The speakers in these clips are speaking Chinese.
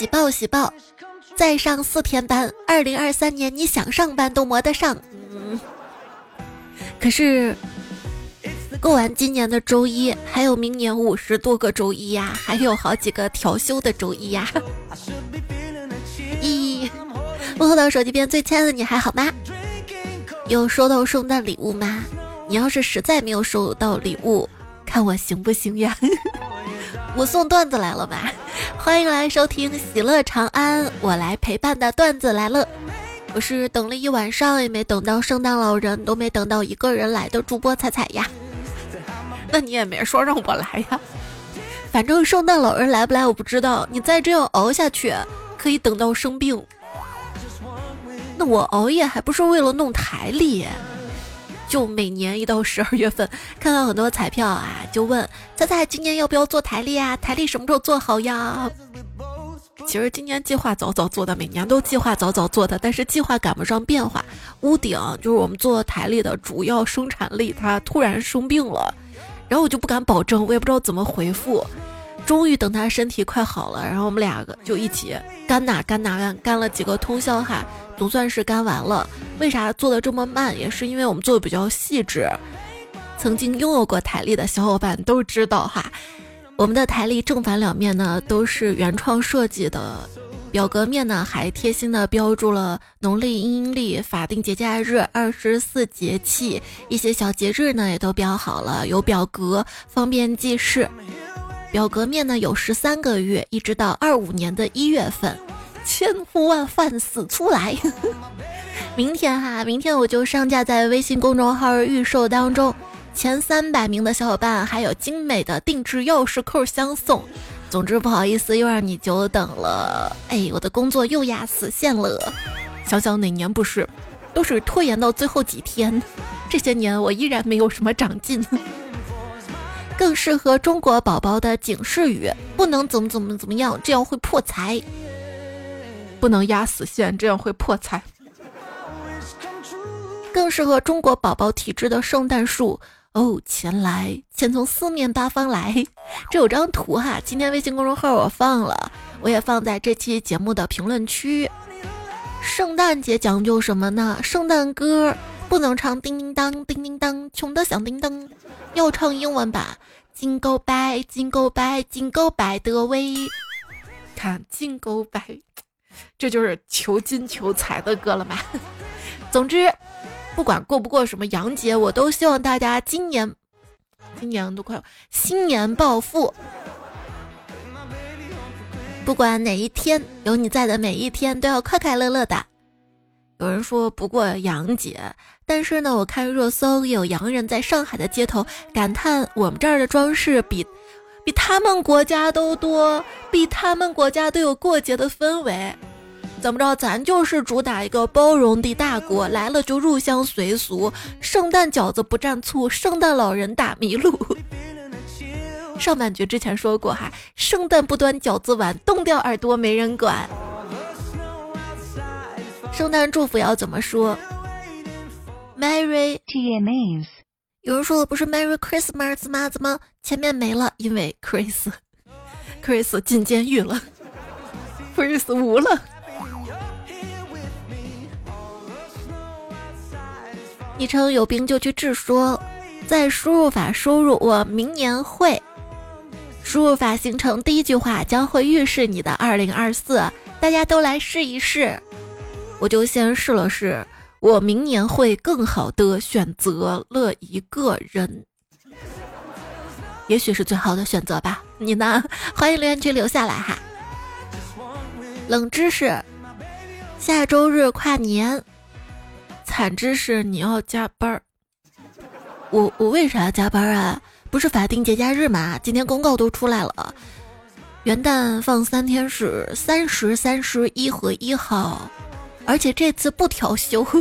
喜报喜报，再上四天班，二零二三年你想上班都没得上。嗯，可是过完今年的周一，还有明年五十多个周一呀，还有好几个调休的周一呀。咦，问候到手机边最亲爱的你还好吗？有收到圣诞礼物吗？你要是实在没有收到礼物，看我行不行呀？我送段子来了吧？欢迎来收听《喜乐长安》，我来陪伴的段子来了。我是等了一晚上也没等到圣诞老人，都没等到一个人来的主播彩彩呀。那你也没说让我来呀？反正圣诞老人来不来我不知道。你再这样熬下去，可以等到生病。那我熬夜还不是为了弄台历？就每年一到十二月份，看到很多彩票啊，就问猜猜今年要不要做台历啊？台历什么时候做好呀？其实今年计划早早做的，每年都计划早早做的，但是计划赶不上变化。屋顶就是我们做台历的主要生产力，它突然生病了，然后我就不敢保证，我也不知道怎么回复。终于等他身体快好了，然后我们两个就一起干哪干哪干，干了几个通宵哈，总算是干完了。为啥做的这么慢？也是因为我们做的比较细致。曾经拥有过台历的小伙伴都知道哈，我们的台历正反两面呢都是原创设计的，表格面呢还贴心的标注了农历、阴历、法定节假日、二十四节气，一些小节日呢也都标好了，有表格方便记事。表格面呢有十三个月，一直到二五年的一月份，千呼万唤始出来。明天哈，明天我就上架在微信公众号预售当中，前三百名的小伙伴还有精美的定制钥匙扣相送。总之不好意思，又让你久等了。哎，我的工作又压死线了。想想哪年不是，都是拖延到最后几天。这些年我依然没有什么长进。更适合中国宝宝的警示语：不能怎么怎么怎么样，这样会破财；不能压死线，这样会破财。更适合中国宝宝体质的圣诞树哦，前来，钱从四面八方来。这有张图哈，今天微信公众号我放了，我也放在这期节目的评论区。圣诞节讲究什么呢？圣诞歌不能唱叮叮当，叮叮当，穷的响叮当，要唱英文版。金勾白，金勾白，金勾白的威。看金勾白，这就是求金求财的歌了嘛。总之，不管过不过什么洋节，我都希望大家今年，今年都快新年暴富。不管哪一天，有你在的每一天都要快快乐乐的。有人说不过洋节，但是呢，我看热搜有洋人在上海的街头感叹我们这儿的装饰比比他们国家都多，比他们国家都有过节的氛围。怎么着，咱就是主打一个包容的大国，来了就入乡随俗，圣诞饺子不蘸醋，圣诞老人打麋鹿。上半句之前说过哈，圣诞不端饺子碗，冻掉耳朵没人管。圣诞祝福要怎么说？Merry T M S。有人说的不是 Merry Christmas 吗？怎么前面没了？因为 Chris，Chris 进监狱了，Chris 无了。昵称有病就去治，说在输入法输入我明年会。输入法形成第一句话将会预示你的二零二四，大家都来试一试。我就先试了试，我明年会更好的选择了一个人，也许是最好的选择吧。你呢？欢迎留言区留下来哈。冷知识：下周日跨年。惨知识：你要加班儿。我我为啥要加班啊？不是法定节假日嘛？今天公告都出来了，元旦放三天是三十、三十一和一号。而且这次不调休，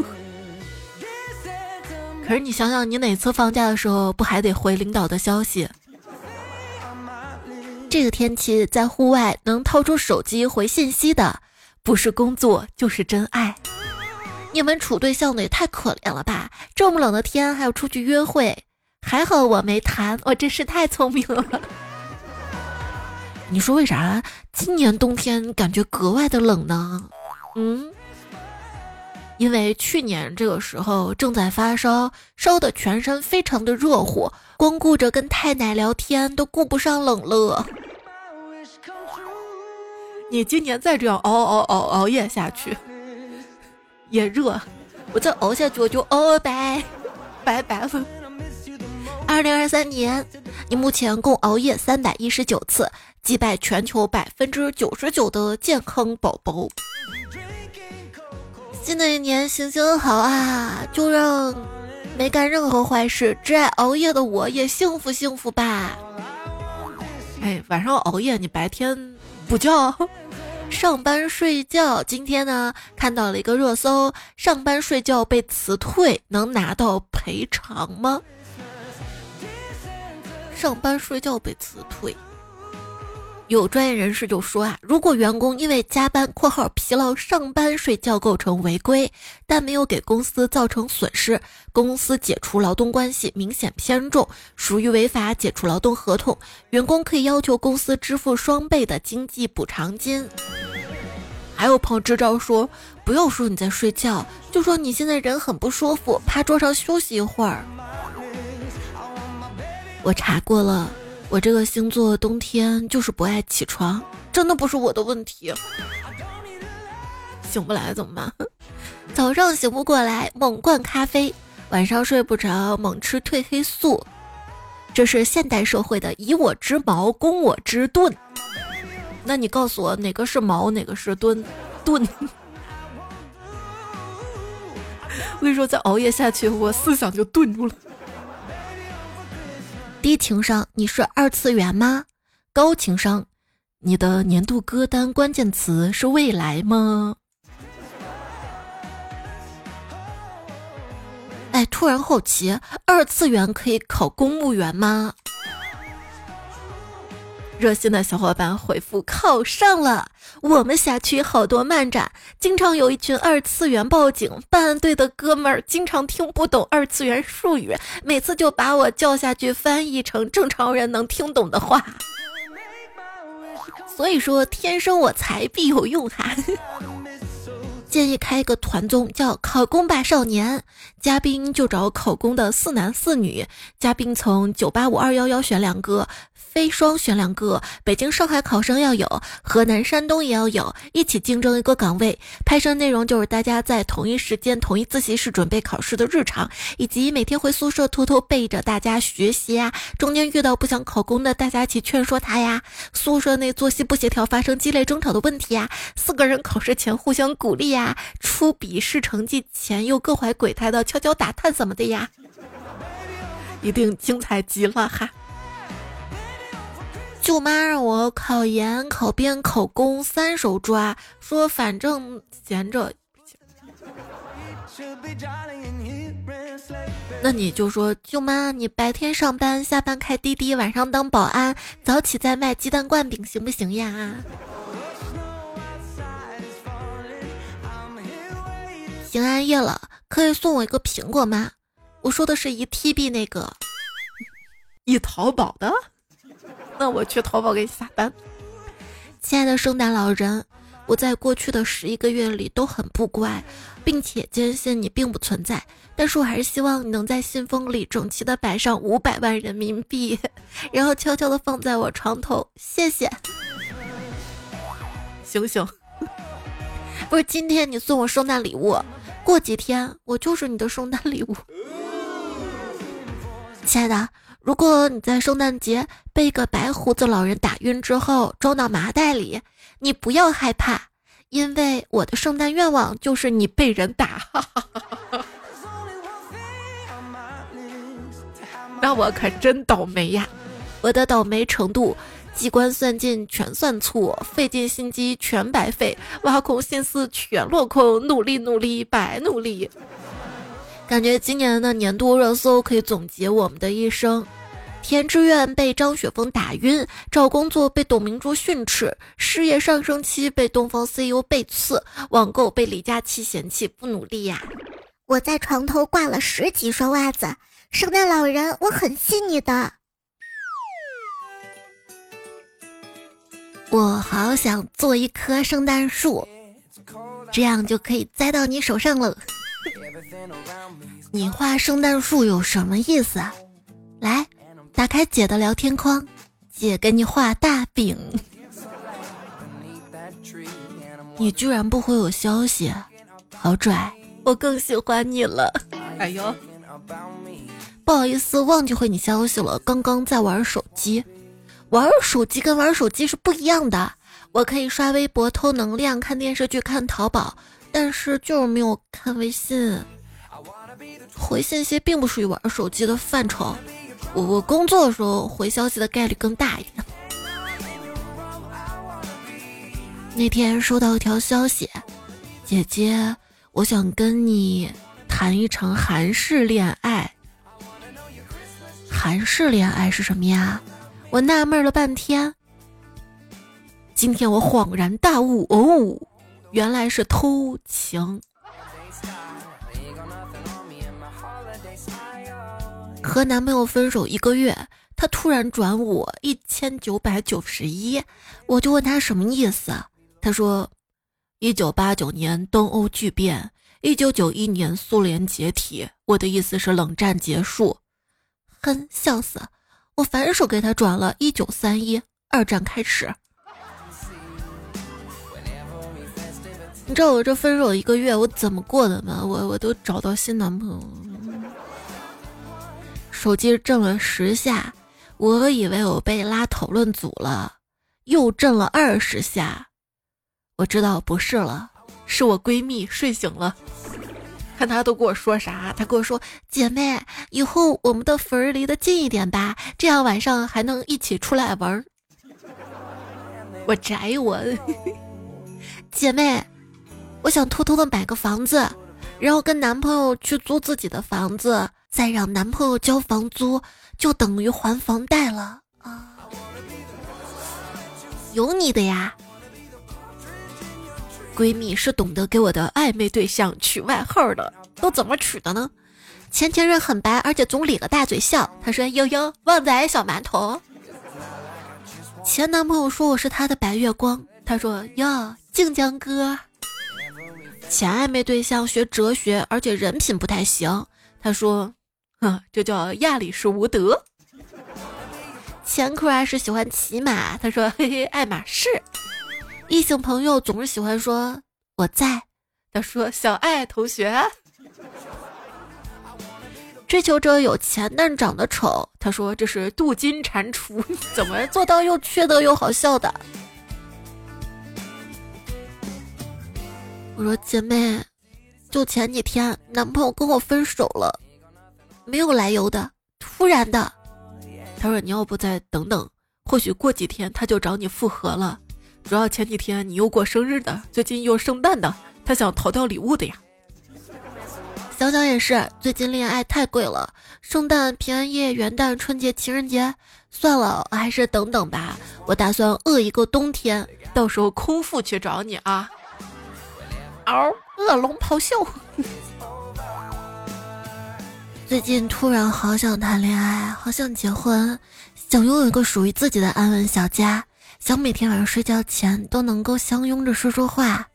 可是你想想，你哪次放假的时候不还得回领导的消息？这个天气在户外能掏出手机回信息的，不是工作就是真爱。你们处对象的也太可怜了吧？这么冷的天还要出去约会，还好我没谈，我真是太聪明了。你说为啥今年冬天感觉格外的冷呢？嗯，因为去年这个时候正在发烧，烧的全身非常的热乎，光顾着跟太奶聊天都顾不上冷了。你今年再这样熬熬熬熬夜下去，也热，我再熬下去我就熬白，拜拜了。二零二三年，你目前共熬夜三百一十九次，击败全球百分之九十九的健康宝宝。新的一年行行好啊，就让没干任何坏事、只爱熬夜的我也幸福幸福吧。哎，晚上熬夜，你白天。补觉，上班睡觉。今天呢，看到了一个热搜：上班睡觉被辞退，能拿到赔偿吗？上班睡觉被辞退。有专业人士就说啊，如果员工因为加班（括号疲劳）上班睡觉构成违规，但没有给公司造成损失，公司解除劳动关系明显偏重，属于违法解除劳动合同，员工可以要求公司支付双倍的经济补偿金。还有朋友支招说，不要说你在睡觉，就说你现在人很不舒服，趴桌上休息一会儿。我查过了。我这个星座冬天就是不爱起床，真的不是我的问题。醒不来怎么办？早上醒不过来，猛灌咖啡；晚上睡不着，猛吃褪黑素。这是现代社会的以我之矛攻我之盾。那你告诉我哪个是矛，哪个是盾？盾。我跟你说，再熬夜下去，我思想就顿住了。低情商，你是二次元吗？高情商，你的年度歌单关键词是未来吗？哎，突然好奇，二次元可以考公务员吗？热心的小伙伴回复考上了，我们辖区好多漫展，经常有一群二次元报警，办案队的哥们儿经常听不懂二次元术语，每次就把我叫下去翻译成正常人能听懂的话。所以说，天生我材必有用哈。建议开一个团综，叫《考公吧少年》，嘉宾就找考公的四男四女，嘉宾从九八五二幺幺选两个，非双选两个，北京上海考生要有，河南山东也要有，一起竞争一个岗位。拍摄内容就是大家在同一时间、同一自习室准备考试的日常，以及每天回宿舍偷偷背着大家学习呀。中间遇到不想考公的，大家一起劝说他呀。宿舍内作息不协调，发生激烈争吵的问题呀。四个人考试前互相鼓励呀。出笔试成绩前又各怀鬼胎的悄悄打探怎么的呀？一定精彩极了哈！舅妈让我考研、考编、考公三手抓，说反正闲着。那你就说，舅妈，你白天上班，下班开滴滴，晚上当保安，早起再卖鸡蛋灌饼，行不行呀？平安夜了，可以送我一个苹果吗？我说的是一 TB 那个，一淘宝的。那我去淘宝给你下单。亲爱的圣诞老人，我在过去的十一个月里都很不乖，并且坚信你并不存在。但是我还是希望你能在信封里整齐的摆上五百万人民币，然后悄悄的放在我床头。谢谢。醒醒！不是今天你送我圣诞礼物。过几天我就是你的圣诞礼物，亲爱的。如果你在圣诞节被一个白胡子老人打晕之后装到麻袋里，你不要害怕，因为我的圣诞愿望就是你被人打。那我可真倒霉呀！我的倒霉程度。机关算尽全算错，费尽心机全白费，挖空心思全落空，努力努力白努力。感觉今年的年度热搜可以总结我们的一生：填志愿被张雪峰打晕，找工作被董明珠训斥，事业上升期被东方 CEO 背刺，网购被李佳琦嫌弃不努力呀。我在床头挂了十几双袜子，圣诞老人，我很信你的。我好想做一棵圣诞树，这样就可以栽到你手上了。你画圣诞树有什么意思啊？来，打开姐的聊天框，姐给你画大饼。你居然不回我消息，好拽！我更喜欢你了。哎呦，不好意思，忘记回你消息了。刚刚在玩手机，玩手机跟玩手机是不一样的。我可以刷微博偷能量、看电视剧、看淘宝，但是就是没有看微信。回信息并不属于玩手机的范畴。我我工作的时候回消息的概率更大一点。那天收到一条消息，姐姐，我想跟你谈一场韩式恋爱。韩式恋爱是什么呀？我纳闷了半天。今天我恍然大悟，哦，原来是偷情。和男朋友分手一个月，他突然转我一千九百九十一，我就问他什么意思。他说：“一九八九年东欧剧变，一九九一年苏联解体。我的意思是冷战结束。”哼，笑死！我反手给他转了一九三一，二战开始。你知道我这分手一个月我怎么过的吗？我我都找到新男朋友了，手机震了十下，我以为我被拉讨论组了，又震了二十下。我知道不是了，是我闺蜜睡醒了，看她都跟我说啥？她跟我说：“姐妹，以后我们的坟儿离得近一点吧，这样晚上还能一起出来玩。”我宅我，姐妹，我想偷偷的买个房子，然后跟男朋友去租自己的房子，再让男朋友交房租，就等于还房贷了啊！有你的呀！闺蜜是懂得给我的暧昧对象取外号的，都怎么取的呢？前前任很白，而且总咧个大嘴笑。他说：“悠悠，旺仔小馒头。”前男朋友说我是他的白月光。他说：“哟，靖江哥。”前暧昧对象学哲学，而且人品不太行。他说：“哼，这叫亚里士无德。”前 crush 喜欢骑马。他说：“嘿嘿，爱马仕。”异性朋友总是喜欢说我在，他说小爱同学，追求者有钱但长得丑，他说这是镀金蟾蜍，怎么做到又缺德又好笑的？我说姐妹，就前几天男朋友跟我分手了，没有来由的，突然的。他说你要不再等等，或许过几天他就找你复合了。主要前几天你又过生日的，最近又圣诞的，他想逃掉礼物的呀。想想也是，最近恋爱太贵了，圣诞、平安夜、元旦、春节、情人节，算了，还是等等吧。我打算饿一个冬天，到时候空腹去找你啊！嗷，恶龙咆哮。最近突然好想谈恋爱，好想结婚，想拥有一个属于自己的安稳小家。想每天晚上睡觉前都能够相拥着说说话。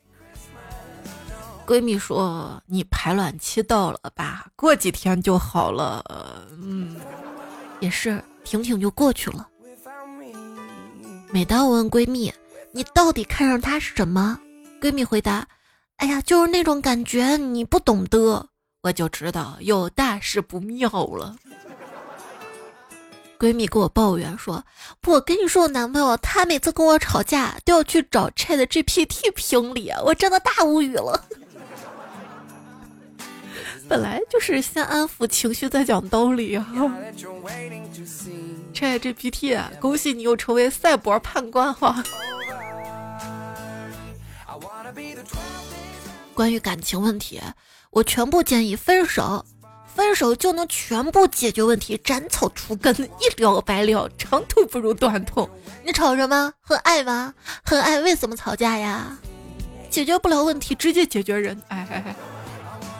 闺蜜说：“你排卵期到了吧？过几天就好了。”嗯，也是，挺挺就过去了。每当我问闺蜜：“你到底看上他是什么？”闺蜜回答：“哎呀，就是那种感觉，你不懂得。”我就知道有大事不妙了。闺蜜跟我抱怨说：“我跟你说，我男朋友他每次跟我吵架都要去找 Chat GPT 评理，我真的大无语了。本来就是先安抚情绪再讲道理啊。Chat GPT，恭喜你又成为赛博判官哈。关于感情问题，我全部建议分手。”分手就能全部解决问题，斩草除根，一了百了，长痛不如短痛。你吵什么？很爱吗？很爱，为什么吵架呀？解决不了问题，直接解决人。哎，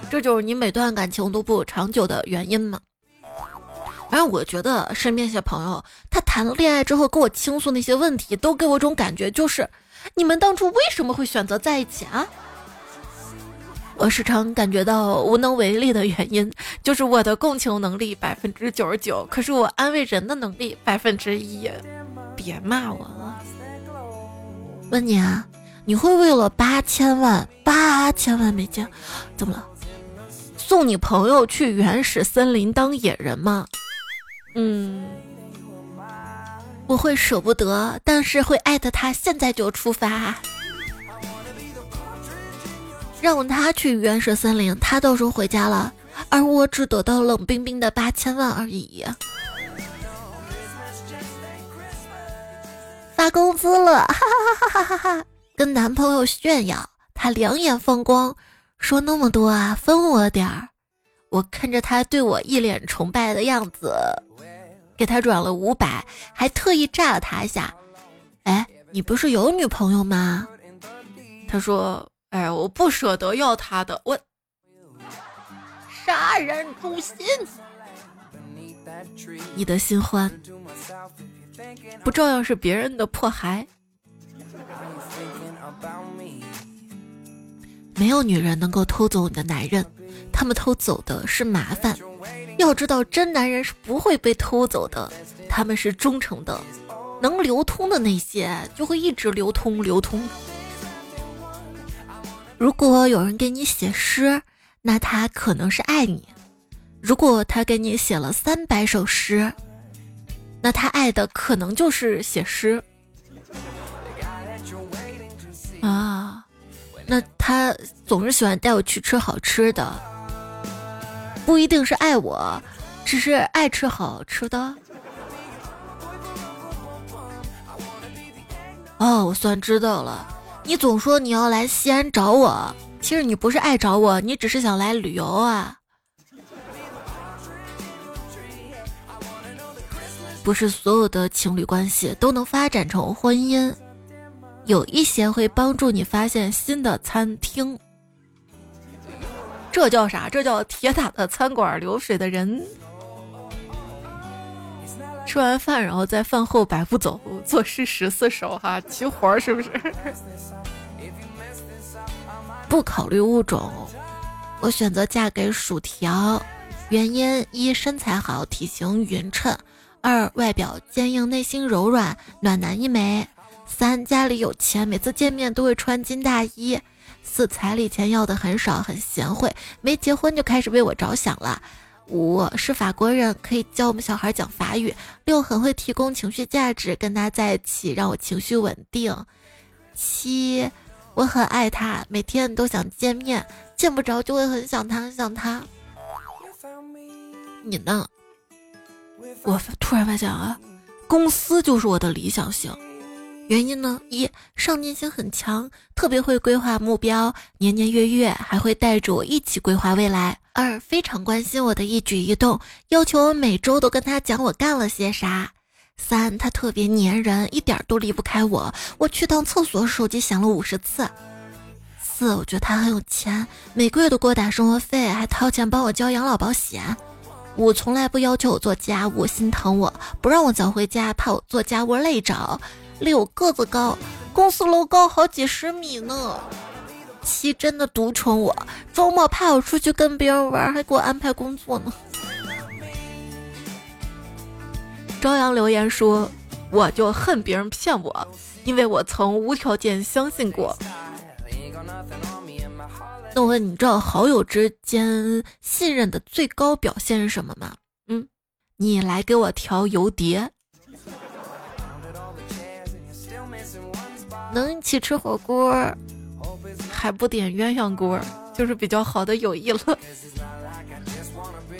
这就是你每段感情都不长久的原因吗？反正我觉得身边一些朋友，他谈了恋爱之后跟我倾诉那些问题，都给我一种感觉，就是你们当初为什么会选择在一起啊？我时常感觉到无能为力的原因，就是我的共情能力百分之九十九，可是我安慰人的能力百分之一。别骂我了。问你啊，你会为了八千万八千万美金，怎么了？送你朋友去原始森林当野人吗？嗯，我会舍不得，但是会艾特他现在就出发。让他去原始森林，他到时候回家了，而我只得到冷冰冰的八千万而已。发工资了，哈哈哈哈哈哈！跟男朋友炫耀，他两眼放光，说那么多啊，分我点儿。我看着他对我一脸崇拜的样子，给他转了五百，还特意炸了他一下。哎，你不是有女朋友吗？他说。哎，我不舍得要他的，我杀人诛心，你的新欢不照样是别人的破孩？没有女人能够偷走你的男人，他们偷走的是麻烦。要知道，真男人是不会被偷走的，他们是忠诚的，能流通的那些就会一直流通流通。如果有人给你写诗，那他可能是爱你；如果他给你写了三百首诗，那他爱的可能就是写诗。啊，那他总是喜欢带我去吃好吃的，不一定是爱我，只是爱吃好吃的。哦，我算知道了。你总说你要来西安找我，其实你不是爱找我，你只是想来旅游啊。不是所有的情侣关系都能发展成婚姻，有一些会帮助你发现新的餐厅。这叫啥？这叫铁打的餐馆流水的人。吃完饭，然后在饭后百步走，作诗十四首，哈，齐活儿是不是？不考虑物种，我选择嫁给薯条。原因一：身材好，体型匀称；二：外表坚硬，内心柔软，暖男一枚；三：家里有钱，每次见面都会穿金大衣；四：彩礼钱要的很少，很贤惠，没结婚就开始为我着想了。五是法国人，可以教我们小孩讲法语。六很会提供情绪价值，跟他在一起让我情绪稳定。七我很爱他，每天都想见面，见不着就会很想他，很想他。你呢？我突然发现啊，公司就是我的理想型。原因呢？一上进心很强，特别会规划目标，年年月月还会带着我一起规划未来。二非常关心我的一举一动，要求我每周都跟他讲我干了些啥。三他特别粘人，一点都离不开我。我去趟厕所，手机响了五十次。四我觉得他很有钱，每个月都给我打生活费，还掏钱帮我交养老保险。五从来不要求我做家务，心疼我不让我早回家，怕我做家务累着。六个子高，公司楼高好几十米呢。七真的独宠我，周末派我出去跟别人玩，还给我安排工作呢。朝阳留言说：“我就恨别人骗我，因为我曾无条件相信过。”那我问你，知道好友之间信任的最高表现是什么吗？嗯，你来给我调油碟。能一起吃火锅，还不点鸳鸯锅，就是比较好的友谊了。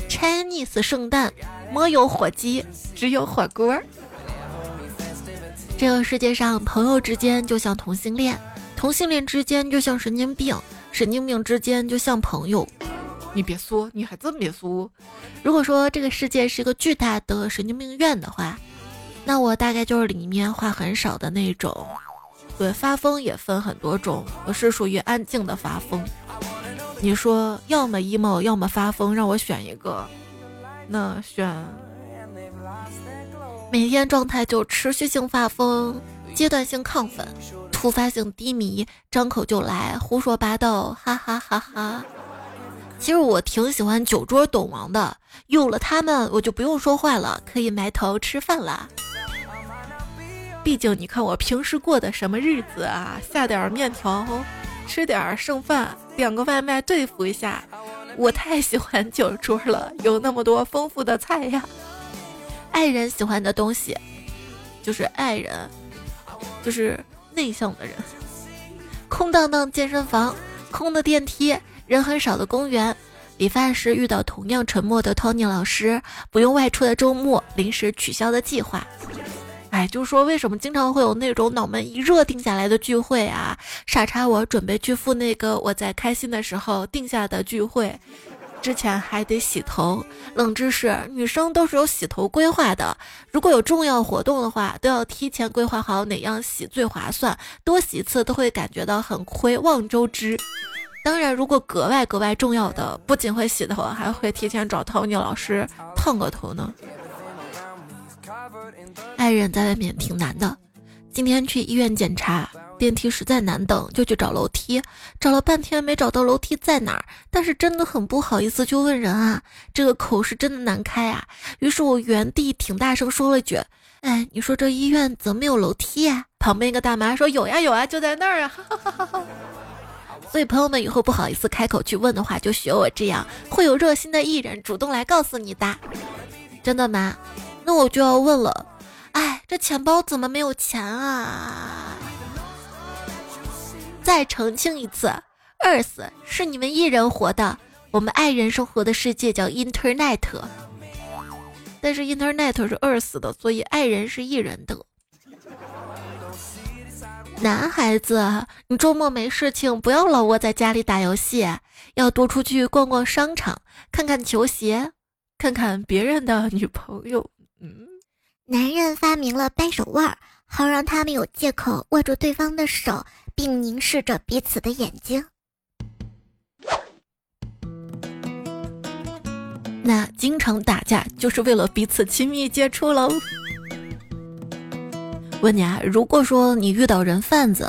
Chinese 圣诞没有火鸡，只有火锅。这个世界上，朋友之间就像同性恋，同性恋之间就像神经病，神经病之间就像朋友。你别说，你还真别说。如果说这个世界是一个巨大的神经病院的话，那我大概就是里面话很少的那种。对，发疯也分很多种，我是属于安静的发疯。你说要么 emo，要么发疯，让我选一个，那选每天状态就持续性发疯，阶段性亢奋，突发性低迷，张口就来，胡说八道，哈哈哈哈。其实我挺喜欢酒桌懂王的，有了他们，我就不用说话了，可以埋头吃饭了。毕竟你看我平时过的什么日子啊，下点面条，吃点剩饭，点个外卖对付一下。我太喜欢酒桌了，有那么多丰富的菜呀。爱人喜欢的东西，就是爱人，就是内向的人。空荡荡健身房，空的电梯，人很少的公园，理发时遇到同样沉默的 Tony 老师，不用外出的周末，临时取消的计划。哎，就是说为什么经常会有那种脑门一热定下来的聚会啊？傻叉，我准备去赴那个我在开心的时候定下的聚会，之前还得洗头。冷知识：女生都是有洗头规划的，如果有重要活动的话，都要提前规划好哪样洗最划算，多洗一次都会感觉到很亏，望周知。当然，如果格外格外重要的，不仅会洗头，还会提前找 Tony 老师烫个头呢。爱人在外面挺难的，今天去医院检查，电梯实在难等，就去找楼梯，找了半天没找到楼梯在哪儿，但是真的很不好意思，就问人啊，这个口是真的难开啊。于是我原地挺大声说了句：“哎，你说这医院怎么没有楼梯啊？”旁边一个大妈说：“有呀有呀，就在那儿啊。”所以朋友们以后不好意思开口去问的话，就学我这样，会有热心的艺人主动来告诉你的。真的吗？那我就要问了。哎，这钱包怎么没有钱啊？再澄清一次，Earth 是你们一人活的，我们爱人生活的世界叫 Internet，但是 Internet 是 Earth 的，所以爱人是一人的。男孩子，你周末没事情，不要老窝在家里打游戏，要多出去逛逛商场，看看球鞋，看看别人的女朋友。嗯。男人发明了掰手腕，好让他们有借口握住对方的手，并凝视着彼此的眼睛。那经常打架就是为了彼此亲密接触喽。问你啊，如果说你遇到人贩子，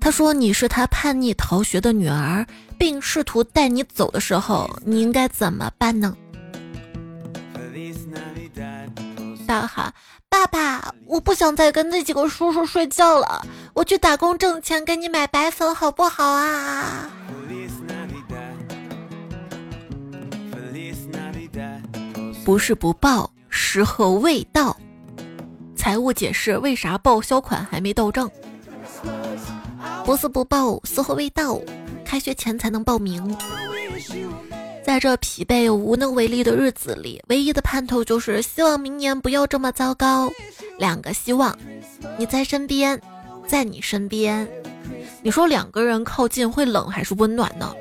他说你是他叛逆逃学的女儿，并试图带你走的时候，你应该怎么办呢？大喊：“爸爸，我不想再跟那几个叔叔睡觉了，我去打工挣钱给你买白粉，好不好啊？”不是不报，时候未到。财务解释为啥报销款还没到账？不是不报，时候未到，开学前才能报名。在这疲惫又无能为力的日子里，唯一的盼头就是希望明年不要这么糟糕。两个希望，你在身边，在你身边。你说两个人靠近会冷还是温暖呢？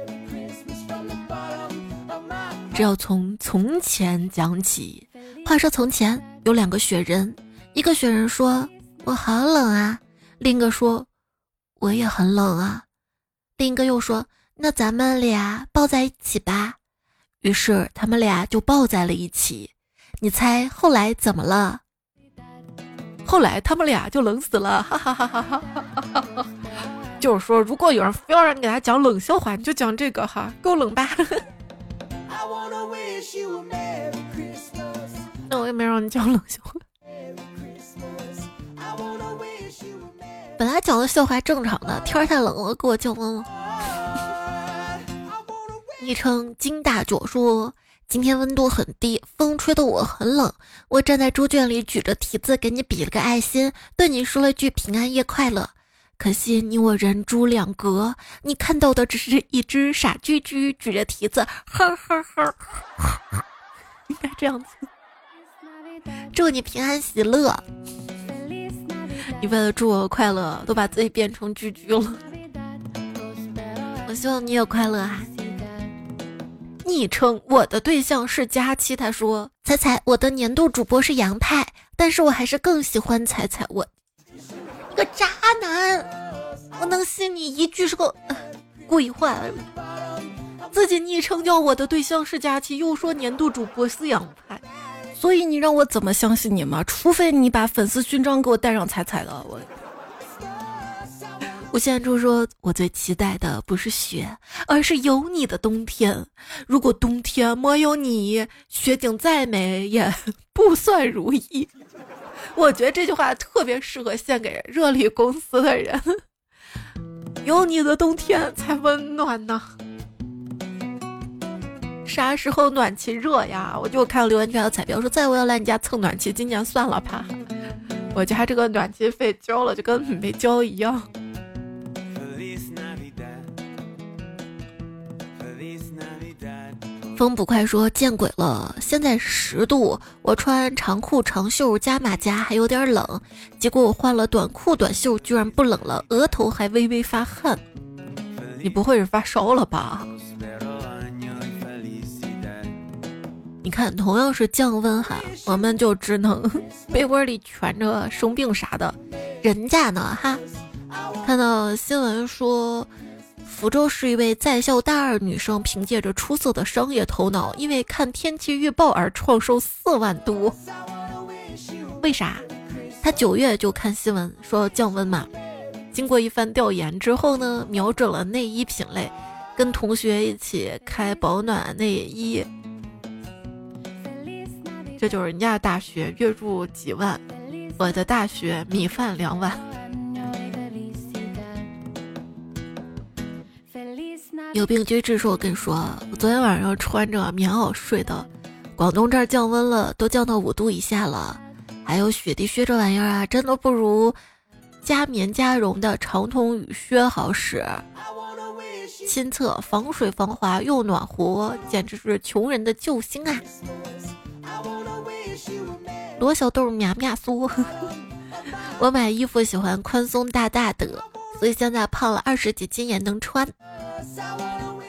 这要从从前讲起。话说从前有两个雪人，一个雪人说：“我好冷啊。”另一个说：“我也很冷啊。”另一个又说：“那咱们俩抱在一起吧。”于是他们俩就抱在了一起，你猜后来怎么了？后来他们俩就冷死了，哈哈哈哈哈哈！就是说，如果有人非要让你给他讲冷笑话，你就讲这个哈，够冷吧？那我也没让你讲冷笑话。本来讲的笑话正常的，天太冷了，给我降温了。昵称金大脚说：“今天温度很低，风吹得我很冷。我站在猪圈里，举着蹄子给你比了个爱心，对你说了句平安夜快乐。可惜你我人猪两隔，你看到的只是一只傻居居举着蹄子，哈哈哈，应该这样子。祝你平安喜乐。你为了祝我快乐，都把自己变成居居了。我希望你也快乐啊。”昵称我的对象是佳期，他说：“彩彩，我的年度主播是杨派，但是我还是更喜欢彩彩。我个渣男，我能信你一句是个 鬼话？自己昵称叫我的对象是佳期，又说年度主播是杨派，所以你让我怎么相信你嘛？除非你把粉丝勋章给我带上彩彩的，我。我现在就说，我最期待的不是雪，而是有你的冬天。如果冬天没有你，雪景再美也不算如意。我觉得这句话特别适合献给热力公司的人。有你的冬天才温暖呢。啥时候暖气热呀？我就看留言区的彩票说，再我要来你家蹭暖气，今年算了吧。我家这个暖气费交了就跟没交一样。风不快说见鬼了！现在十度，我穿长裤长袖加马甲还有点冷，结果我换了短裤短袖，居然不冷了，额头还微微发汗。你不会是发烧了吧？你看，同样是降温哈，我们就只能被窝里蜷着生病啥的，人家呢哈，看到新闻说。福州市一位在校大二女生凭借着出色的商业头脑，因为看天气预报而创收四万多。为啥？她九月就看新闻说降温嘛。经过一番调研之后呢，瞄准了内衣品类，跟同学一起开保暖内衣。这就是人家大学月入几万，我的大学米饭两碗。有病居治说：“我跟你说，我昨天晚上穿着棉袄睡的。广东这儿降温了，都降到五度以下了。还有雪地靴这玩意儿啊，真的不如加棉加绒的长筒雨靴好使，亲测防水防滑又暖和，简直是穷人的救星啊！”罗小豆喵喵酥，我买衣服喜欢宽松大大的，所以现在胖了二十几斤也能穿。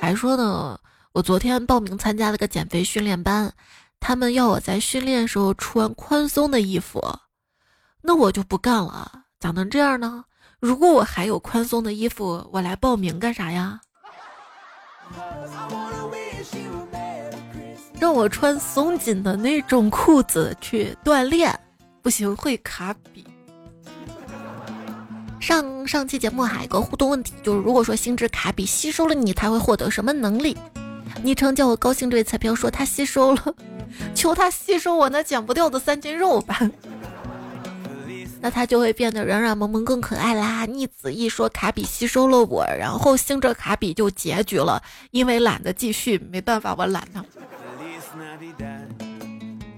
还说呢，我昨天报名参加了个减肥训练班，他们要我在训练时候穿宽松的衣服，那我就不干了，咋能这样呢？如果我还有宽松的衣服，我来报名干啥呀？让我穿松紧的那种裤子去锻炼，不行会卡比。上上期节目还有个互动问题，就是如果说星之卡比吸收了你，他会获得什么能力？昵称叫我高兴这位彩票说他吸收了，求他吸收我那减不掉的三斤肉吧。那他就会变得软软萌萌更可爱啦。逆子一说卡比吸收了我，然后星之卡比就结局了，因为懒得继续，没办法，我懒他。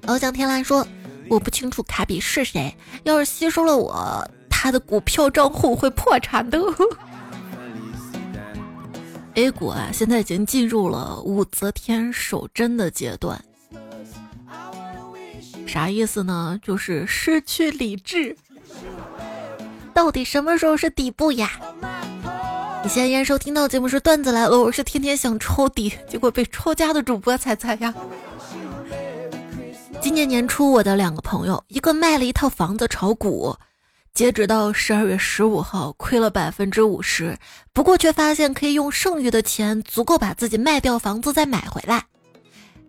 翱翔天蓝说我不清楚卡比是谁，要是吸收了我。他的股票账户会破产的。A 股啊，现在已经进入了武则天守贞的阶段。啥意思呢？就是失去理智。到底什么时候是底部呀？你现在收听到节目是段子来了，我是天天想抄底，结果被抄家的主播踩踩呀。今年年初，我的两个朋友，一个卖了一套房子炒股。截止到十二月十五号，亏了百分之五十，不过却发现可以用剩余的钱足够把自己卖掉房子再买回来。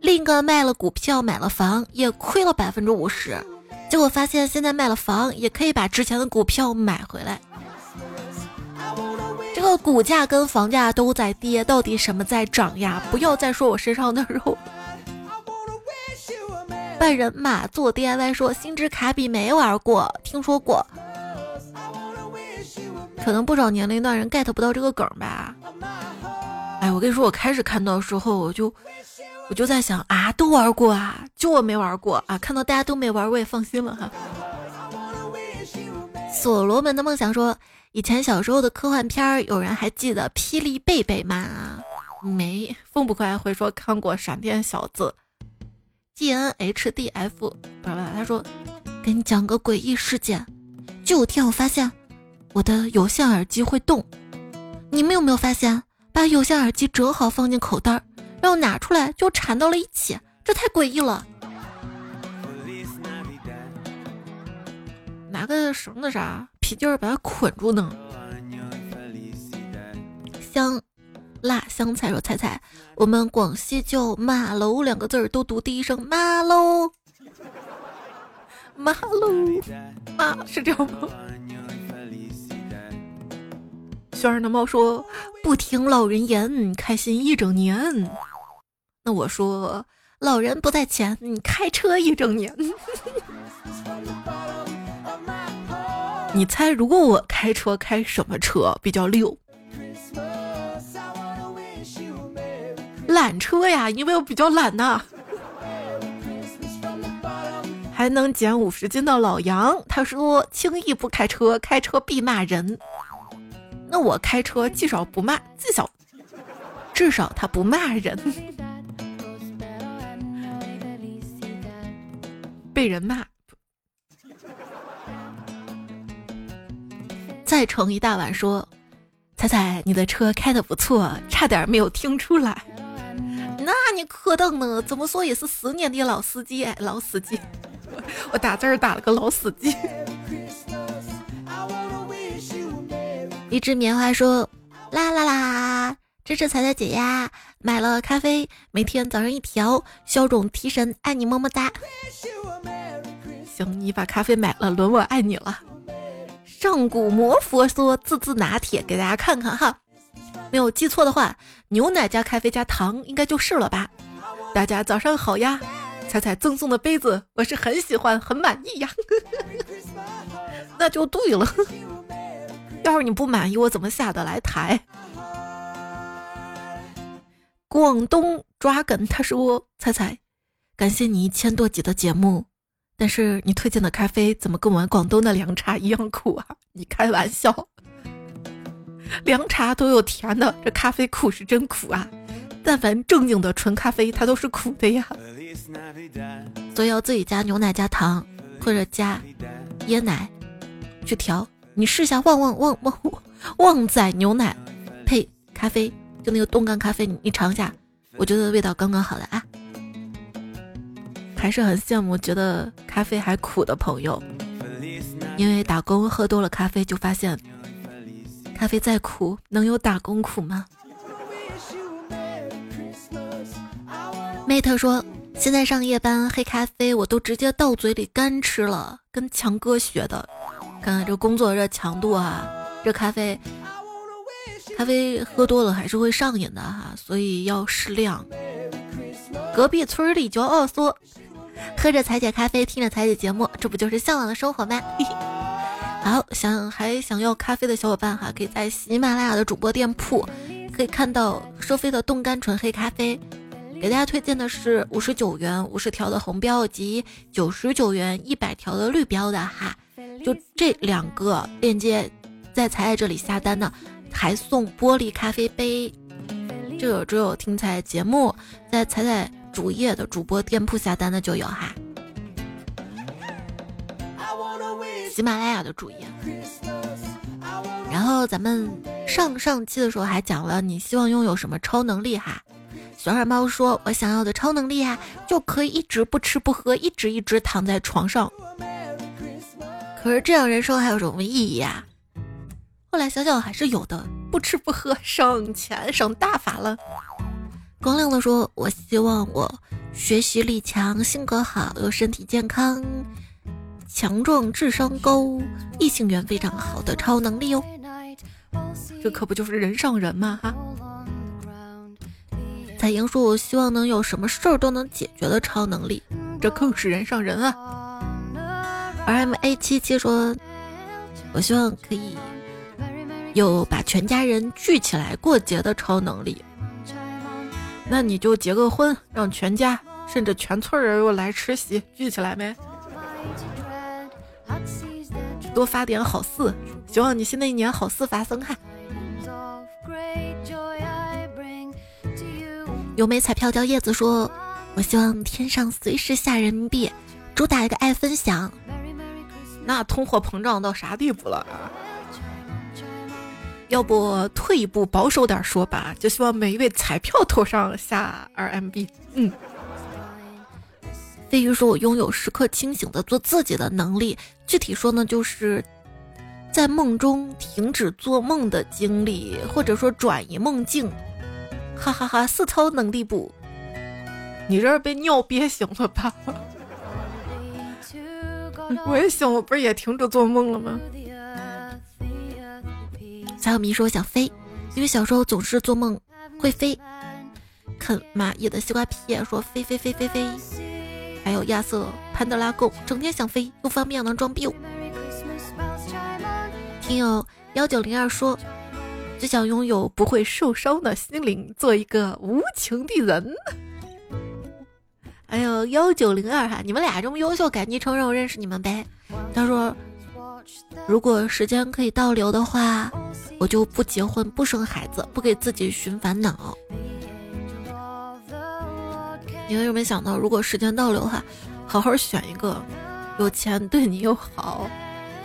另一个卖了股票买了房，也亏了百分之五十，结果发现现在卖了房也可以把之前的股票买回来。这个股价跟房价都在跌，到底什么在涨呀？不要再说我身上的肉。半人马做 DIY 说：“星之卡比没玩过，听说过。”可能不少年龄段人 get 不到这个梗吧？哎，我跟你说，我开始看到的时候，我就我就在想啊，都玩过啊，就我没玩过啊。看到大家都没玩，我也放心了哈。所罗门的梦想说，以前小时候的科幻片儿，有人还记得霹雳贝贝吗？没。风不快会说看过闪电小子。G N H D F，不是他说，给你讲个诡异事件，就有天我发现。我的有线耳机会动，你们有没有发现？把有线耳机折好放进口袋，然后拿出来就缠到了一起，这太诡异了。拿个绳子啥，皮筋儿把它捆住呢。香辣香菜说：“菜菜，我们广西叫马楼两个字儿都读第一声马楼。”妈喽，妈是这样吗？轩儿的猫说不听老人言，开心一整年。那我说老人不在前，你开车一整年。你猜如果我开车开什么车比较溜？缆车呀，因为我比较懒呐。还能减五十斤的老杨，他说轻易不开车，开车必骂人。那我开车至少不骂，至少至少他不骂人。被人骂。再盛一大碗，说：“彩彩，你的车开的不错，差点没有听出来。”那你可等呢？怎么说也是十年的老司机，老司机。我打字打了个老司机。一只棉花说：“啦啦啦，支持彩彩姐呀！买了咖啡，每天早上一条，消肿提神，爱你么么哒。”行，你把咖啡买了，轮我爱你了。上古魔佛说：“自制拿铁，给大家看看哈。”没有记错的话，牛奶加咖啡加糖，应该就是了吧？大家早上好呀！彩彩赠送的杯子，我是很喜欢，很满意呀。那就对了。要是你不满意，我怎么下得来台？广东抓梗，他说：“猜猜，感谢你一千多集的节目，但是你推荐的咖啡怎么跟我们广东的凉茶一样苦啊？你开玩笑？凉茶都有甜的，这咖啡苦是真苦啊！但凡正经的纯咖啡，它都是苦的呀。所以要自己加牛奶、加糖或者加椰奶去调。”你试下旺旺旺旺旺仔牛奶配咖啡，就那个冻干咖啡，你尝一下，我觉得味道刚刚好的啊。还是很羡慕觉得咖啡还苦的朋友，因为打工喝多了咖啡，就发现咖啡再苦，能有打工苦吗？mate 说现在上夜班，黑咖啡我都直接倒嘴里干吃了，跟强哥学的。看看这工作这强度啊，这咖啡，咖啡喝多了还是会上瘾的哈，所以要适量。隔壁村里骄傲说，喝着彩姐咖啡，听着彩姐节目，这不就是向往的生活吗？好，想还想要咖啡的小伙伴哈，可以在喜马拉雅的主播店铺可以看到收费的冻干纯黑咖啡，给大家推荐的是五十九元五十条的红标及九十九元一百条的绿标的哈。就这两个链接，在彩彩这里下单的，还送玻璃咖啡杯。这个只有听彩节目，在彩彩主页的主播店铺下单的就有哈。喜马拉雅的主页。然后咱们上上期的时候还讲了，你希望拥有什么超能力哈？小耳猫说，我想要的超能力啊，就可以一直不吃不喝，一直一直躺在床上。可是这样人生还有什么意义呀？后来想想还是有的，不吃不喝省钱省大发了。光亮的说：“我希望我学习力强，性格好，有身体健康、强壮、智商高、异性缘非常好的超能力哦。”这可不就是人上人吗？哈！彩英说：“我希望能有什么事儿都能解决的超能力。”这更是人上人啊！R M A 七七说：“我希望可以有把全家人聚起来过节的超能力。那你就结个婚，让全家甚至全村人又来吃席，聚起来没？多发点好事，希望你新的一年好事发生哈。”有没彩票叫叶子说：“我希望天上随时下人民币，主打一个爱分享。”那通货膨胀到啥地步了啊？要不退一步保守点说吧，就希望每一位彩票头上下 RMB。嗯。飞鱼说：“我拥有时刻清醒的做自己的能力，具体说呢，就是在梦中停止做梦的经历，或者说转移梦境。”哈哈哈，四超能力不？你这是被尿憋醒了吧？我也想，我不是也停止做梦了吗？小小迷说想飞，因为小时候总是做梦会飞。啃蚂蚁的西瓜皮说飞飞飞飞飞。还有亚瑟潘德拉贡整天想飞，又方便又能装逼。听友幺九零二说，只想拥有不会受伤的心灵，做一个无情的人。还有幺九零二哈，你们俩这么优秀，改昵称让我认识你们呗。他说，如果时间可以倒流的话，我就不结婚不生孩子，不给自己寻烦恼。你为什么想到，如果时间倒流的话，好好选一个有钱、对你又好，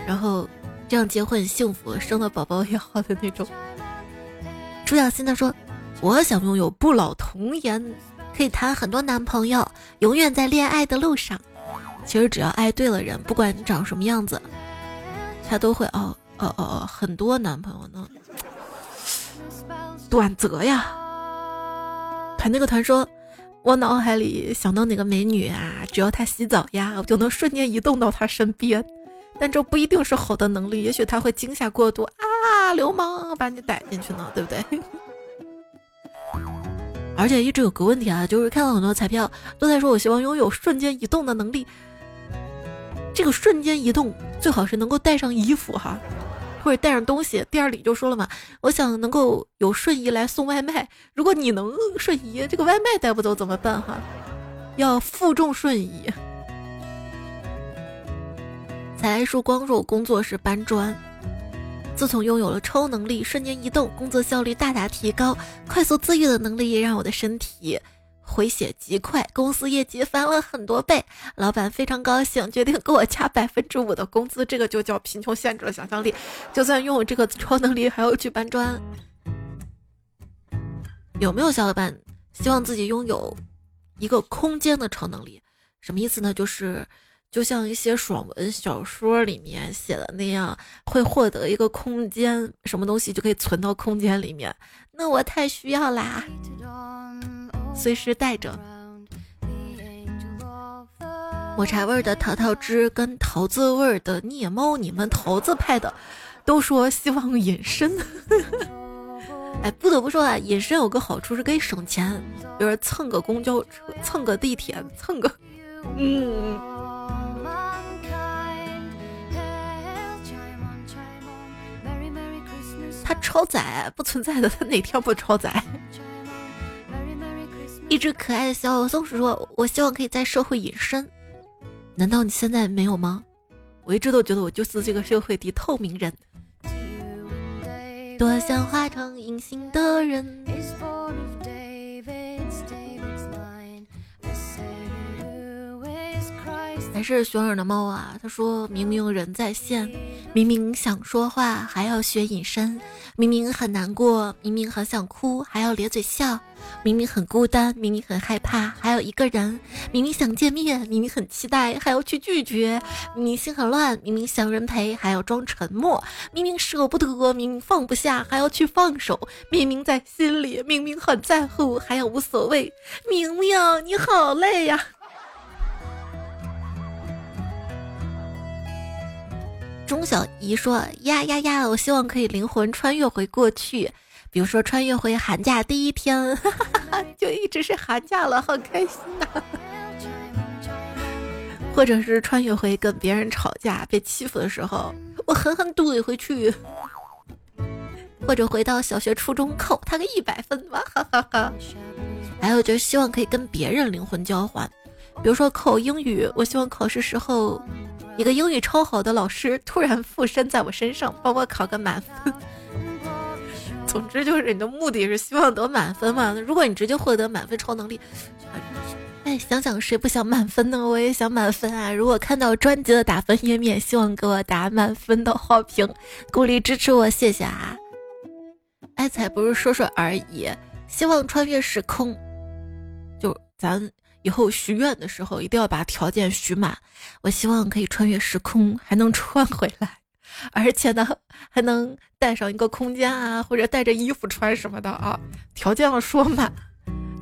然后这样结婚幸福，生的宝宝也好的那种？朱小新他说：“我想拥有不老童颜，可以谈很多男朋友，永远在恋爱的路上。其实只要爱对了人，不管你长什么样子，他都会哦哦哦哦，很多男朋友呢。短则呀，团那个团说。”我脑海里想到哪个美女啊，只要她洗澡呀，我就能瞬间移动到她身边。但这不一定是好的能力，也许他会惊吓过度啊，流氓把你逮进去呢，对不对？而且一直有个问题啊，就是看到很多彩票都在说，我希望拥有瞬间移动的能力。这个瞬间移动最好是能够带上衣服哈。或者带上东西，第二里就说了嘛，我想能够有瞬移来送外卖。如果你能瞬移，这个外卖带不走怎么办哈？要负重瞬移。才叔光入，工作是搬砖。自从拥有了超能力，瞬间移动，工作效率大大提高，快速自愈的能力也让我的身体。回血极快，公司业绩翻了很多倍，老板非常高兴，决定给我加百分之五的工资。这个就叫贫穷限制了想象力。就算拥有这个超能力，还要去搬砖。有没有小伙伴希望自己拥有一个空间的超能力？什么意思呢？就是就像一些爽文小说里面写的那样，会获得一个空间，什么东西就可以存到空间里面。那我太需要啦。随时带着抹茶味的桃桃汁跟桃子味的聂猫，你们桃子派的都说希望隐身。哎，不得不说啊，隐身有个好处是可以省钱，比如蹭个公交车、蹭个地铁、蹭个……嗯，他超载不存在的，他哪天不超载？一只可爱的小松鼠说：“我希望可以在社会隐身，难道你现在没有吗？我一直都觉得我就是这个社会的透明人，多想化成隐形的人。”还是熊耳的猫啊，他说明明人在线，明明想说话还要学隐身，明明很难过，明明很想哭还要咧嘴笑，明明很孤单，明明很害怕还有一个人，明明想见面，明明很期待还要去拒绝，明明心很乱，明明想人陪还要装沉默，明明舍不得，明明放不下还要去放手，明明在心里，明明很在乎还要无所谓，明明你好累呀。钟小姨说：“呀呀呀！我希望可以灵魂穿越回过去，比如说穿越回寒假第一天，就一直是寒假了，好开心呐！或者是穿越回跟别人吵架被欺负的时候，我狠狠怼回去；或者回到小学、初中扣他个一百分吧，哈哈哈！还有就是希望可以跟别人灵魂交换，比如说考英语，我希望考试时候。”一个英语超好的老师突然附身在我身上，帮我考个满分。总之就是你的目的是希望得满分嘛？如果你直接获得满分超能力，哎，想想谁不想满分呢？我也想满分啊！如果看到专辑的打分页面，希望给我打满分的好评，鼓励支持我，谢谢啊！爱才不是说说而已，希望穿越时空，就咱。以后许愿的时候一定要把条件许满。我希望可以穿越时空，还能穿回来，而且呢还能带上一个空间啊，或者带着衣服穿什么的啊。条件要说满，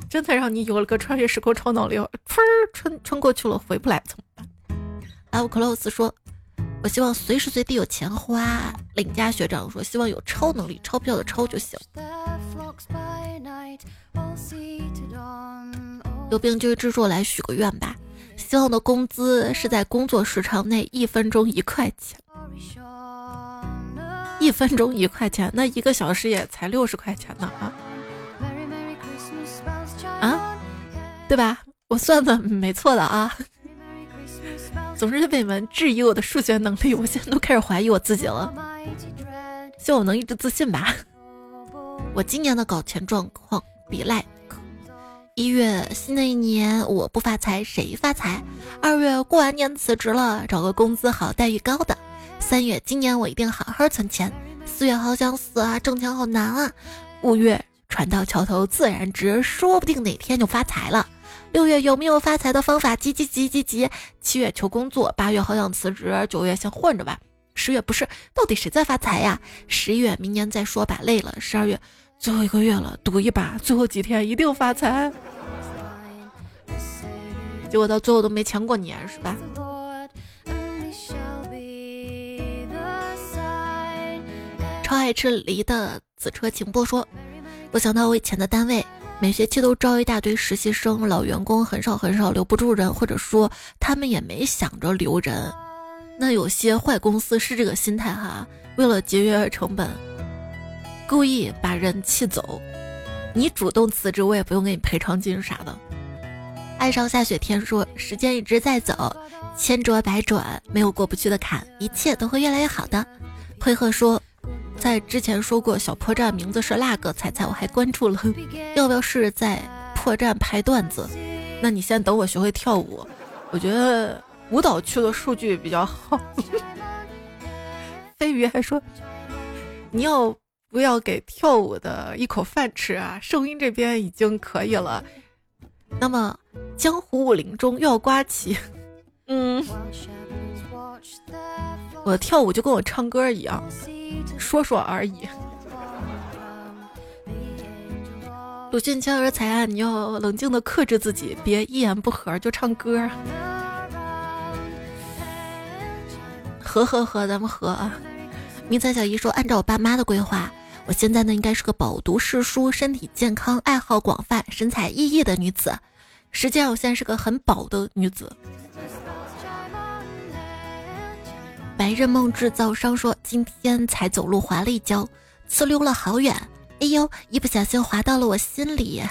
真的让你有了个穿越时空超能力，春穿穿过去了回不来怎么办？Love Close 说，我希望随时随地有钱花。领家学长说希望有超能力，钞票的钞就行。有病就制作来许个愿吧，希望的工资是在工作时长内一分钟一块钱。一分钟一块钱，那一个小时也才六十块钱呢啊！啊，对吧？我算的没错的啊。总是被你们质疑我的数学能力，我现在都开始怀疑我自己了。希望我能一直自信吧。我今年的搞钱状况比赖。一月，新的一年我不发财谁发财？二月过完年辞职了，找个工资好、待遇高的。三月，今年我一定好好存钱。四月，好想死啊，挣钱好难啊。五月，船到桥头自然直，说不定哪天就发财了。六月，有没有发财的方法？急急急急急！七月求工作，八月好想辞职，九月先混着吧。十月不是，到底谁在发财呀？十一月，明年再说吧，累了。十二月。最后一个月了，赌一把，最后几天一定发财。结果到最后都没钱过年，是吧？超爱吃梨的紫车情波说：“我想到我以前的单位，每学期都招一大堆实习生，老员工很少很少，留不住人，或者说他们也没想着留人。那有些坏公司是这个心态哈，为了节约成本。”故意把人气走，你主动辞职，我也不用给你赔偿金啥的。爱上下雪天说，时间一直在走，千折百转，没有过不去的坎，一切都会越来越好的。灰鹤说，在之前说过小破站名字是那个彩彩，我还关注了，要不要试着在破站拍段子？那你先等我学会跳舞，我觉得舞蹈区的数据比较好。飞鱼还说，你要。不要给跳舞的一口饭吃啊！声音这边已经可以了。那么江湖武林中又要刮起，嗯，我跳舞就跟我唱歌一样，说说而已。鲁迅敲儿才啊，你要冷静的克制自己，别一言不合就唱歌。和和和，咱们和啊！迷彩小姨说，按照我爸妈的规划。我现在呢，应该是个饱读诗书、身体健康、爱好广泛、神采奕奕的女子。实际上，我现在是个很饱的女子。白日梦制造商说，今天才走路滑了一跤，呲溜了好远。哎呦，一不小心滑到了我心里。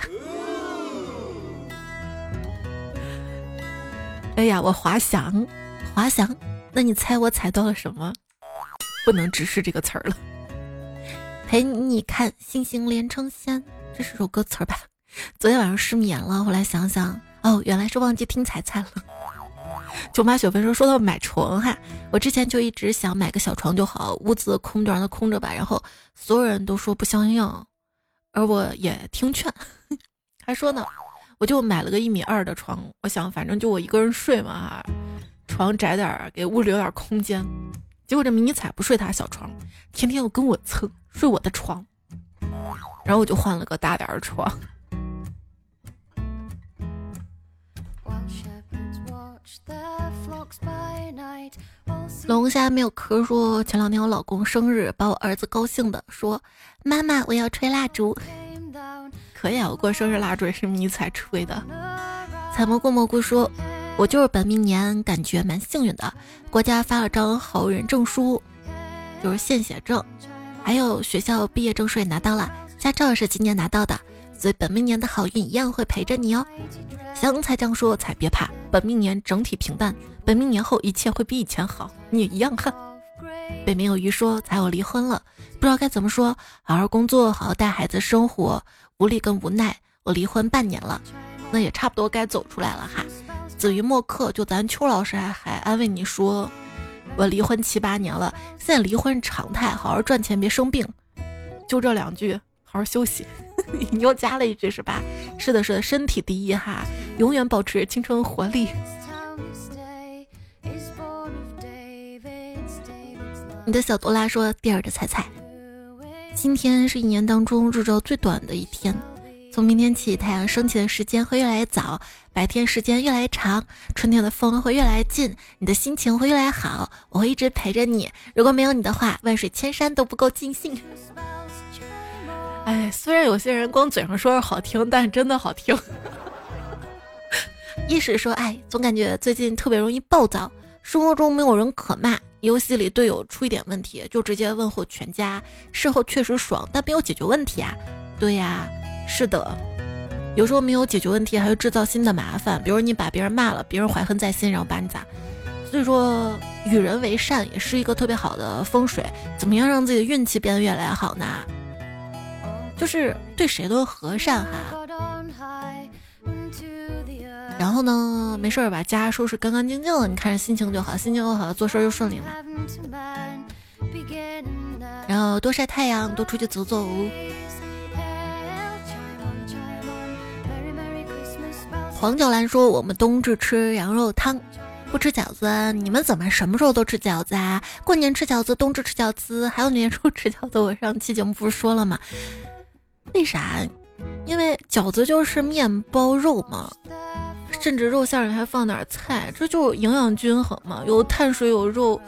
哎呀，我滑翔，滑翔。那你猜我踩到了什么？不能直视这个词儿了。陪你看星星连成线，这是首歌词吧？昨天晚上失眠了，后来想想，哦，原来是忘记听彩彩了。舅妈雪飞说：“说到买床哈，我之前就一直想买个小床就好，屋子空就让它空着吧。然后所有人都说不相应，而我也听劝，还说呢，我就买了个一米二的床。我想反正就我一个人睡嘛，床窄点儿，给屋里有点空间。结果这迷彩不睡他小床，天天要跟我蹭。”睡我的床，然后我就换了个大点儿的床。龙虾没有壳说，前两天我老公生日，把我儿子高兴的说：“妈妈，我要吹蜡烛。”可以啊，我过生日蜡烛也是迷彩吹的。采蘑菇蘑菇说：“我就是本命年，感觉蛮幸运的，国家发了张好人证书，就是献血证。”还有学校毕业证书也拿到了，驾照是今年拿到的，所以本命年的好运一样会陪着你哦。香菜酱说：“才别怕，本命年整体平淡，本命年后一切会比以前好，你也一样哈。”北冥有鱼说：“才我离婚了，不知道该怎么说，好好工作，好好带孩子生活，无力跟无奈。我离婚半年了，那也差不多该走出来了哈。”子鱼墨客就咱邱老师还还安慰你说。我离婚七八年了，现在离婚常态，好好赚钱，别生病。就这两句，好好休息。你又加了一句是吧？是的，是的，身体第一哈，永远保持青春活力。你的小多拉说：“第二个彩彩，今天是一年当中日照最短的一天。”从明天起，太阳升起的时间会越来越早，白天时间越来越长，春天的风会越来越近，你的心情会越来越好。我会一直陪着你。如果没有你的话，万水千山都不够尽兴。哎，虽然有些人光嘴上说是好听，但真的好听。一是说，哎，总感觉最近特别容易暴躁，生活中没有人可骂，游戏里队友出一点问题就直接问候全家，事后确实爽，但没有解决问题啊。对呀，是的，有时候没有解决问题，还会制造新的麻烦。比如你把别人骂了，别人怀恨在心，然后把你咋？所以说，与人为善也是一个特别好的风水。怎么样让自己的运气变得越来越好呢？就是对谁都和善哈。然后呢，没事儿把家收拾干干净净了，你看着心情就好，心情又好，做事又顺利了。然后多晒太阳，多出去走走。黄角兰说：“我们冬至吃羊肉汤，不吃饺子。你们怎么什么时候都吃饺子啊？过年吃饺子，冬至吃饺子，还有年初吃饺子。我上期节目不是说了吗？为啥？因为饺子就是面包肉嘛，甚至肉馅里还放点菜，这就营养均衡嘛，有碳水，有肉，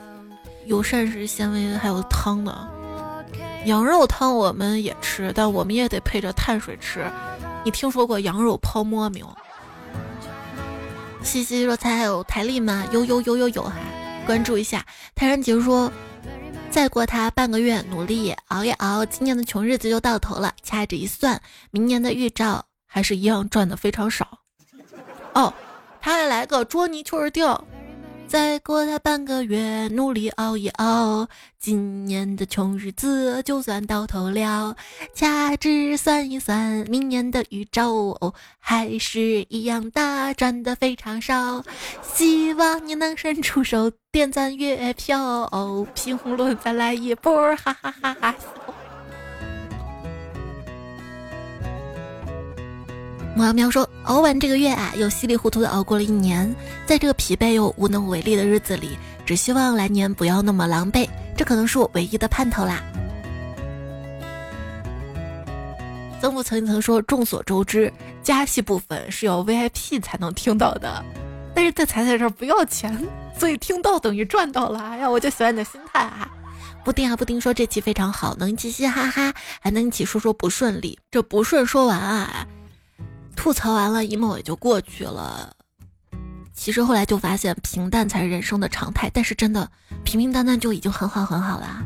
有膳食纤维，还有汤的。羊肉汤我们也吃，但我们也得配着碳水吃。你听说过羊肉泡馍没有？”西西若猜还有台历吗？有有有有有哈，关注一下。泰山姐说，再过他半个月，努力熬一熬，今年的穷日子就到头了。掐指一算，明年的预兆还是一样赚的非常少。哦，他还来个捉泥鳅儿钓。再过他半个月，努力熬一熬，今年的穷日子就算到头了。掐指算一算，明年的预兆还是一样大，赚的非常少。希望你能伸出手，点赞月票，哦评论再来一波，哈哈哈哈！喵喵说：“熬完这个月啊，又稀里糊涂的熬过了一年，在这个疲惫又无能为力的日子里，只希望来年不要那么狼狈，这可能是我唯一的盼头啦。”曾父曾曾说：“众所周知，加戏部分是要 VIP 才能听到的，但是在彩彩这儿不要钱，所以听到等于赚到了。哎呀，我就喜欢你的心态啊！”布丁啊，布丁说这期非常好，能嘻嘻哈哈，还能一起说说不顺利。这不顺说完啊。吐槽完了，emo 也就过去了。其实后来就发现，平淡才是人生的常态。但是真的，平平淡淡就已经很好很好了。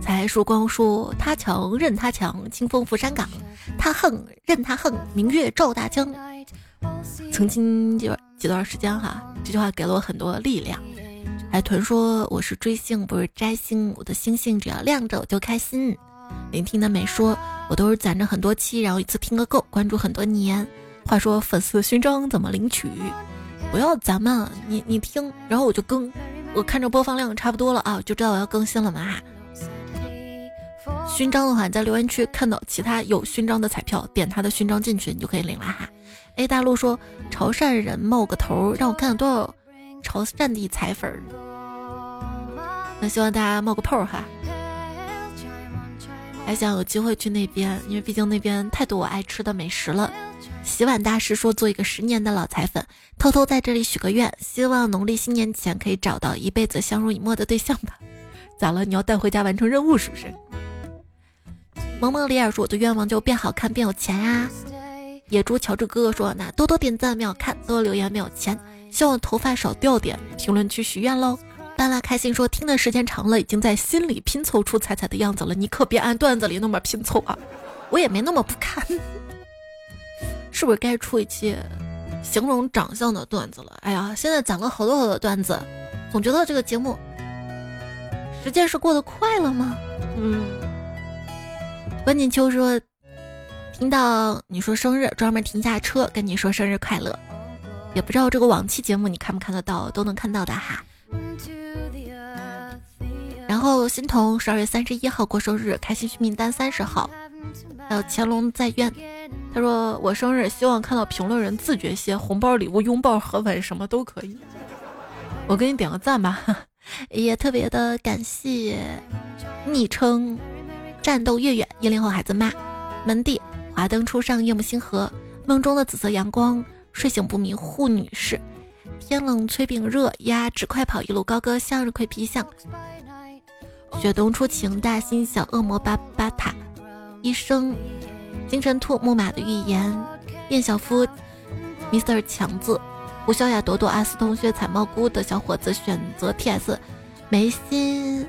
才曙光说：“他强任他强，清风拂山岗；他横任他横，明月照大江。”曾经几几段时间哈，这句话给了我很多力量。海豚说：“我是追星，不是摘星。我的星星只要亮着，我就开心。”聆听的美说：“我都是攒着很多期，然后一次听个够，关注很多年。话说粉丝勋章怎么领取？不要咱们，你你听，然后我就更。我看着播放量差不多了啊，就知道我要更新了嘛哈。勋章的话，在留言区看到其他有勋章的彩票，点他的勋章进去，你就可以领了哈。A 大陆说潮汕人冒个头，让我看看多少潮汕地彩粉儿。那希望大家冒个泡哈。”还想有机会去那边，因为毕竟那边太多我爱吃的美食了。洗碗大师说做一个十年的老彩粉，偷偷在这里许个愿，希望农历新年前可以找到一辈子相濡以沫的对象吧。咋了？你要带回家完成任务是不是？萌萌里尔说我的愿望就变好看变有钱呀。野猪乔治哥哥说那多多点赞没有看，多多留言没有钱，希望头发少掉点。评论区许愿喽。半拉开心说：“听的时间长了，已经在心里拼凑出彩彩的样子了。你可别按段子里那么拼凑啊，我也没那么不堪。是不是该出一期形容长相的段子了？哎呀，现在攒了好多好多段子，总觉得这个节目时间是过得快了吗？嗯。关锦秋说：听到你说生日，专门停下车跟你说生日快乐。也不知道这个往期节目你看不看得到，都能看到的哈。”然后欣桐十二月三十一号过生日，开心续名单三十号，还有乾隆在院，他说我生日希望看到评论人自觉些，红包、礼物、拥抱、合吻什么都可以，我给你点个赞吧，也特别的感谢昵称战斗月月一零后孩子妈门弟华灯初上，夜幕星河，梦中的紫色阳光，睡醒不迷糊女士，天冷催饼热呀，只快跑一路高歌，向日葵皮相，雪冬初晴，大心小恶魔巴巴塔，医生，金神兔木马的预言，燕小夫，Mr 强子，胡小雅朵朵阿斯同学采蘑菇的小伙子选择 T.S，眉心，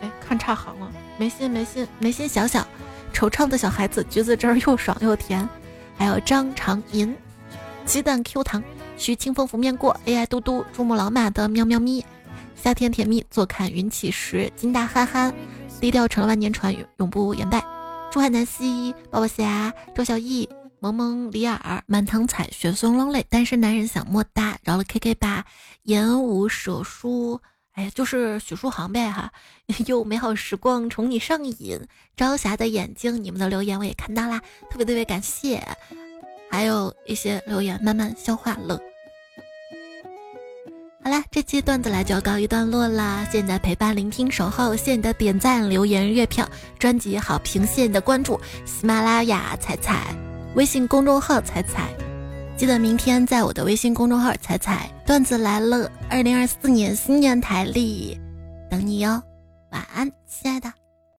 哎，看差行了，眉心眉心眉心小小。惆怅的小孩子，橘子汁儿又爽又甜，还有张长银，鸡蛋 Q 糖，徐清风拂面过，AI 嘟嘟，珠穆朗玛的喵喵咪，夏天甜蜜，坐看云起时，金大憨憨，低调成了万年船，永不言败，珠海南溪，宝宝侠，周小艺，萌萌李尔，满堂彩，雪松龙泪，单身男人想莫大，饶了 KK 吧，言无舍书。哎呀，就是许书航呗哈，又美好时光宠你上瘾，朝霞的眼睛，你们的留言我也看到啦，特别特别感谢，还有一些留言慢慢消化了。好啦，这期段子来就要告一段落啦，谢谢你的陪伴、聆听、守候，谢谢你的点赞、留言、月票、专辑好评，谢谢你的关注，喜马拉雅彩彩，微信公众号彩彩。记得明天在我的微信公众号“彩彩段子来了”，二零二四年新年台历等你哟，晚安，亲爱的。